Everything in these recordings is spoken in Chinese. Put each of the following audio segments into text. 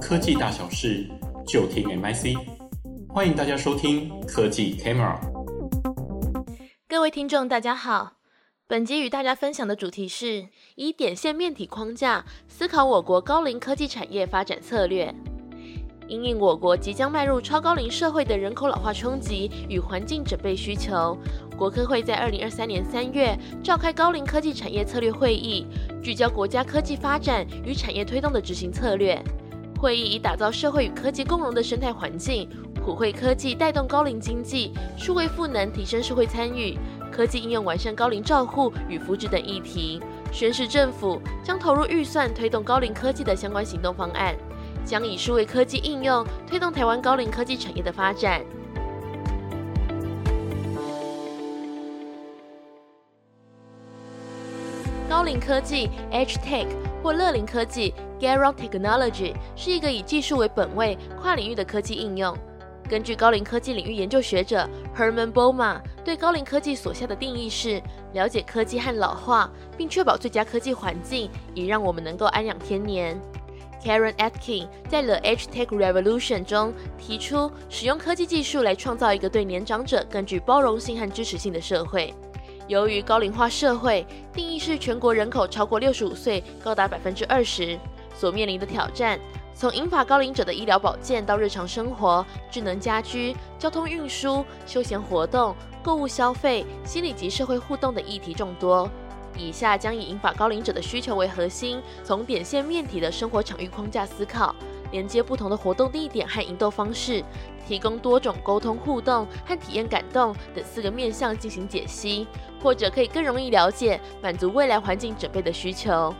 科技大小事，就听 MIC。欢迎大家收听科技 Camera。各位听众，大家好。本集与大家分享的主题是以点线面体框架思考我国高龄科技产业发展策略。因应我国即将迈入超高龄社会的人口老化冲击与环境准备需求，国科会在二零二三年三月召开高龄科技产业策略会议，聚焦国家科技发展与产业推动的执行策略。会议以打造社会与科技共融的生态环境，普惠科技带动高龄经济，数位赋能提升社会参与，科技应用完善高龄照护与福祉等议题，宣示政府将投入预算推动高龄科技的相关行动方案。将以数位科技应用推动台湾高龄科技产业的发展。高龄科技 （Age Tech） 或乐龄科技 （Geront Technology，是一个以技术为本位、跨领域的科技应用。根据高龄科技领域研究学者 Herman b o m a 对高龄科技所下的定义是：了解科技和老化，并确保最佳科技环境，以让我们能够安养天年。Karen Atkin 在《The Age Tech Revolution》中提出，使用科技技术来创造一个对年长者更具包容性和支持性的社会。由于高龄化社会定义是全国人口超过六十五岁高达百分之二十，所面临的挑战，从引发高龄者的医疗保健到日常生活、智能家居、交通运输、休闲活动、购物消费、心理及社会互动的议题众多。以下将以银发高龄者的需求为核心，从点线面体的生活场域框架思考，连接不同的活动地点和营斗方式，提供多种沟通互动和体验感动等四个面向进行解析，或者可以更容易了解满足未来环境准备的需求。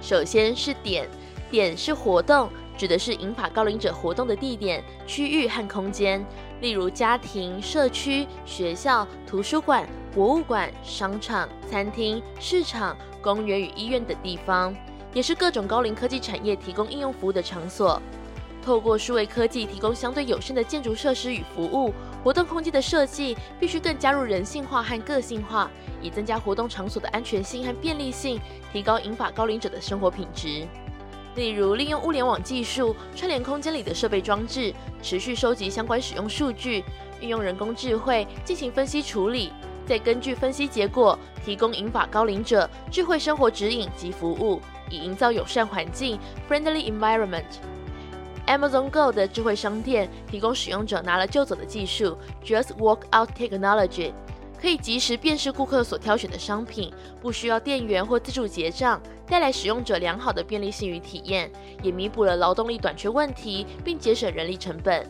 首先是点，点是活动。指的是银发高龄者活动的地点、区域和空间，例如家庭、社区、学校、图书馆、博物馆、商场、餐厅、市场、公园与医院等地方，也是各种高龄科技产业提供应用服务的场所。透过数位科技提供相对友善的建筑设施与服务，活动空间的设计必须更加入人性化和个性化，以增加活动场所的安全性和便利性，提高银发高龄者的生活品质。例如，利用物联网技术串联空间里的设备装置，持续收集相关使用数据，运用人工智慧进行分析处理，再根据分析结果提供银发高龄者智慧生活指引及服务，以营造友善环境 （friendly environment）。Amazon Go 的智慧商店提供使用者拿了就走的技术 （Just Walk Out Technology）。可以及时辨识顾客所挑选的商品，不需要店员或自助结账，带来使用者良好的便利性与体验，也弥补了劳动力短缺问题，并节省人力成本。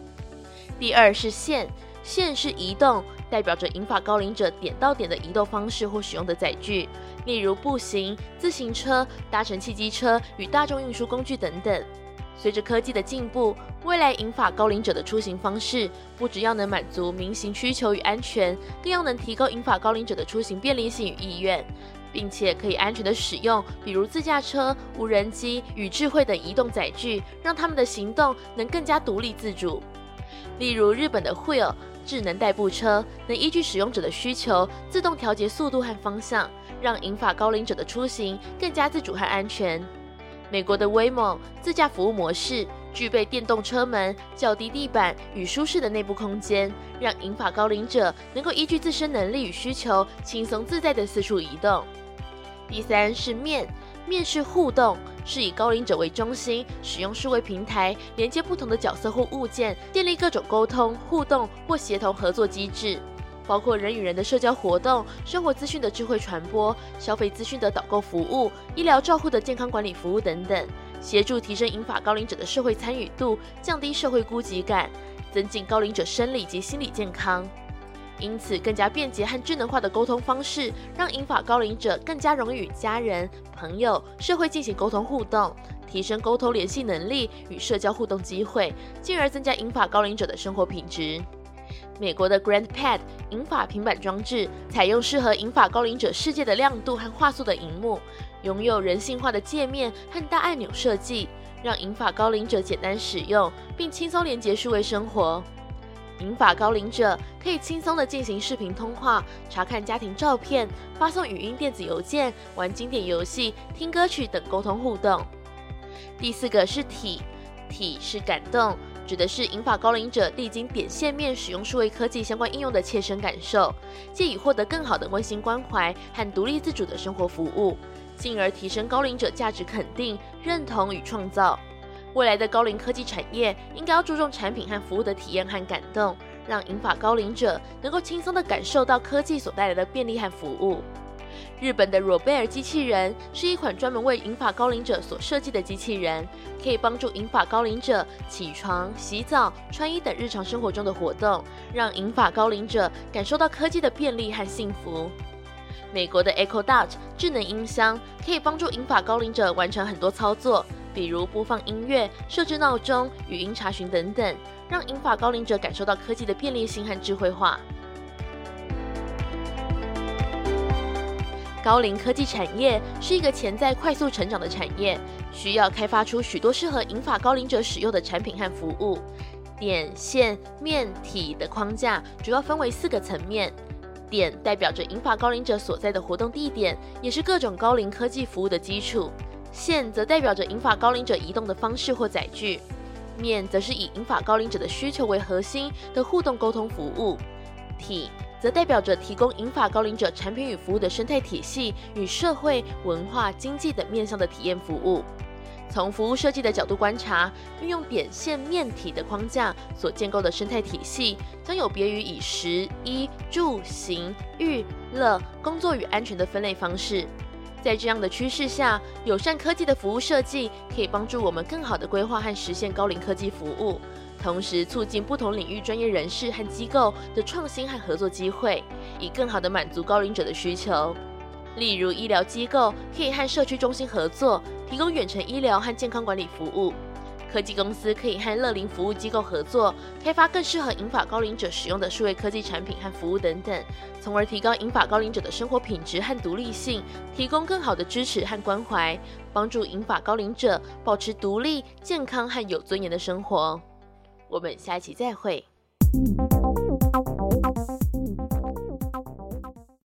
第二是线，线是移动，代表着银发高龄者点到点的移动方式或使用的载具，例如步行、自行车、搭乘汽机车与大众运输工具等等。随着科技的进步，未来银发高龄者的出行方式不只要能满足民行需求与安全，更要能提高银发高龄者的出行便利性与意愿，并且可以安全地使用，比如自驾车、无人机与智慧等移动载具，让他们的行动能更加独立自主。例如，日本的 Wheel 智能代步车能依据使用者的需求自动调节速度和方向，让银发高龄者的出行更加自主和安全。美国的 Waymo 自驾服务模式具备电动车门、较低地板与舒适的内部空间，让银发高龄者能够依据自身能力与需求，轻松自在地四处移动。第三是面，面是互动，是以高龄者为中心，使用数位平台连接不同的角色或物件，建立各种沟通、互动或协同合作机制。包括人与人的社交活动、生活资讯的智慧传播、消费资讯的导购服务、医疗照护的健康管理服务等等，协助提升银发高龄者的社会参与度，降低社会孤寂感，增进高龄者生理及心理健康。因此，更加便捷和智能化的沟通方式，让银发高龄者更加容易与家人、朋友、社会进行沟通互动，提升沟通联系能力与社交互动机会，进而增加银发高龄者的生活品质。美国的 GrandPad 银发平板装置采用适合银发高龄者世界的亮度和画素的荧幕，拥有人性化的界面和大按钮设计，让银发高龄者简单使用并轻松连接数位生活。银发高龄者可以轻松地进行视频通话、查看家庭照片、发送语音电子邮件、玩经典游戏、听歌曲等沟通互动。第四个是体，体是感动，指的是银发高龄者历经点线面使用数位科技相关应用的切身感受，借以获得更好的温馨关怀和独立自主的生活服务，进而提升高龄者价值肯定、认同与创造。未来的高龄科技产业应该要注重产品和服务的体验和感动，让银发高龄者能够轻松地感受到科技所带来的便利和服务。日本的若贝尔机器人是一款专门为银发高龄者所设计的机器人，可以帮助银发高龄者起床、洗澡、穿衣等日常生活中的活动，让银发高龄者感受到科技的便利和幸福。美国的 Echo Dot 智能音箱可以帮助银发高龄者完成很多操作。比如播放音乐、设置闹钟、语音查询等等，让银发高龄者感受到科技的便利性和智慧化。高龄科技产业是一个潜在快速成长的产业，需要开发出许多适合银发高龄者使用的产品和服务。点、线、面、体的框架主要分为四个层面。点代表着银发高龄者所在的活动地点，也是各种高龄科技服务的基础。线则代表着银发高龄者移动的方式或载具，面则是以银发高龄者的需求为核心的互动沟通服务，体则代表着提供银发高龄者产品与服务的生态体系与社会文化、经济等面向的体验服务。从服务设计的角度观察，运用点线面体的框架所建构的生态体系，将有别于以食衣住行娱乐工作与安全的分类方式。在这样的趋势下，友善科技的服务设计可以帮助我们更好地规划和实现高龄科技服务，同时促进不同领域专业人士和机构的创新和合作机会，以更好地满足高龄者的需求。例如，医疗机构可以和社区中心合作，提供远程医疗和健康管理服务。科技公司可以和乐龄服务机构合作，开发更适合银发高龄者使用的数位科技产品和服务等等，从而提高银发高龄者的生活品质和独立性，提供更好的支持和关怀，帮助银发高龄者保持独立、健康和有尊严的生活。我们下一期再会。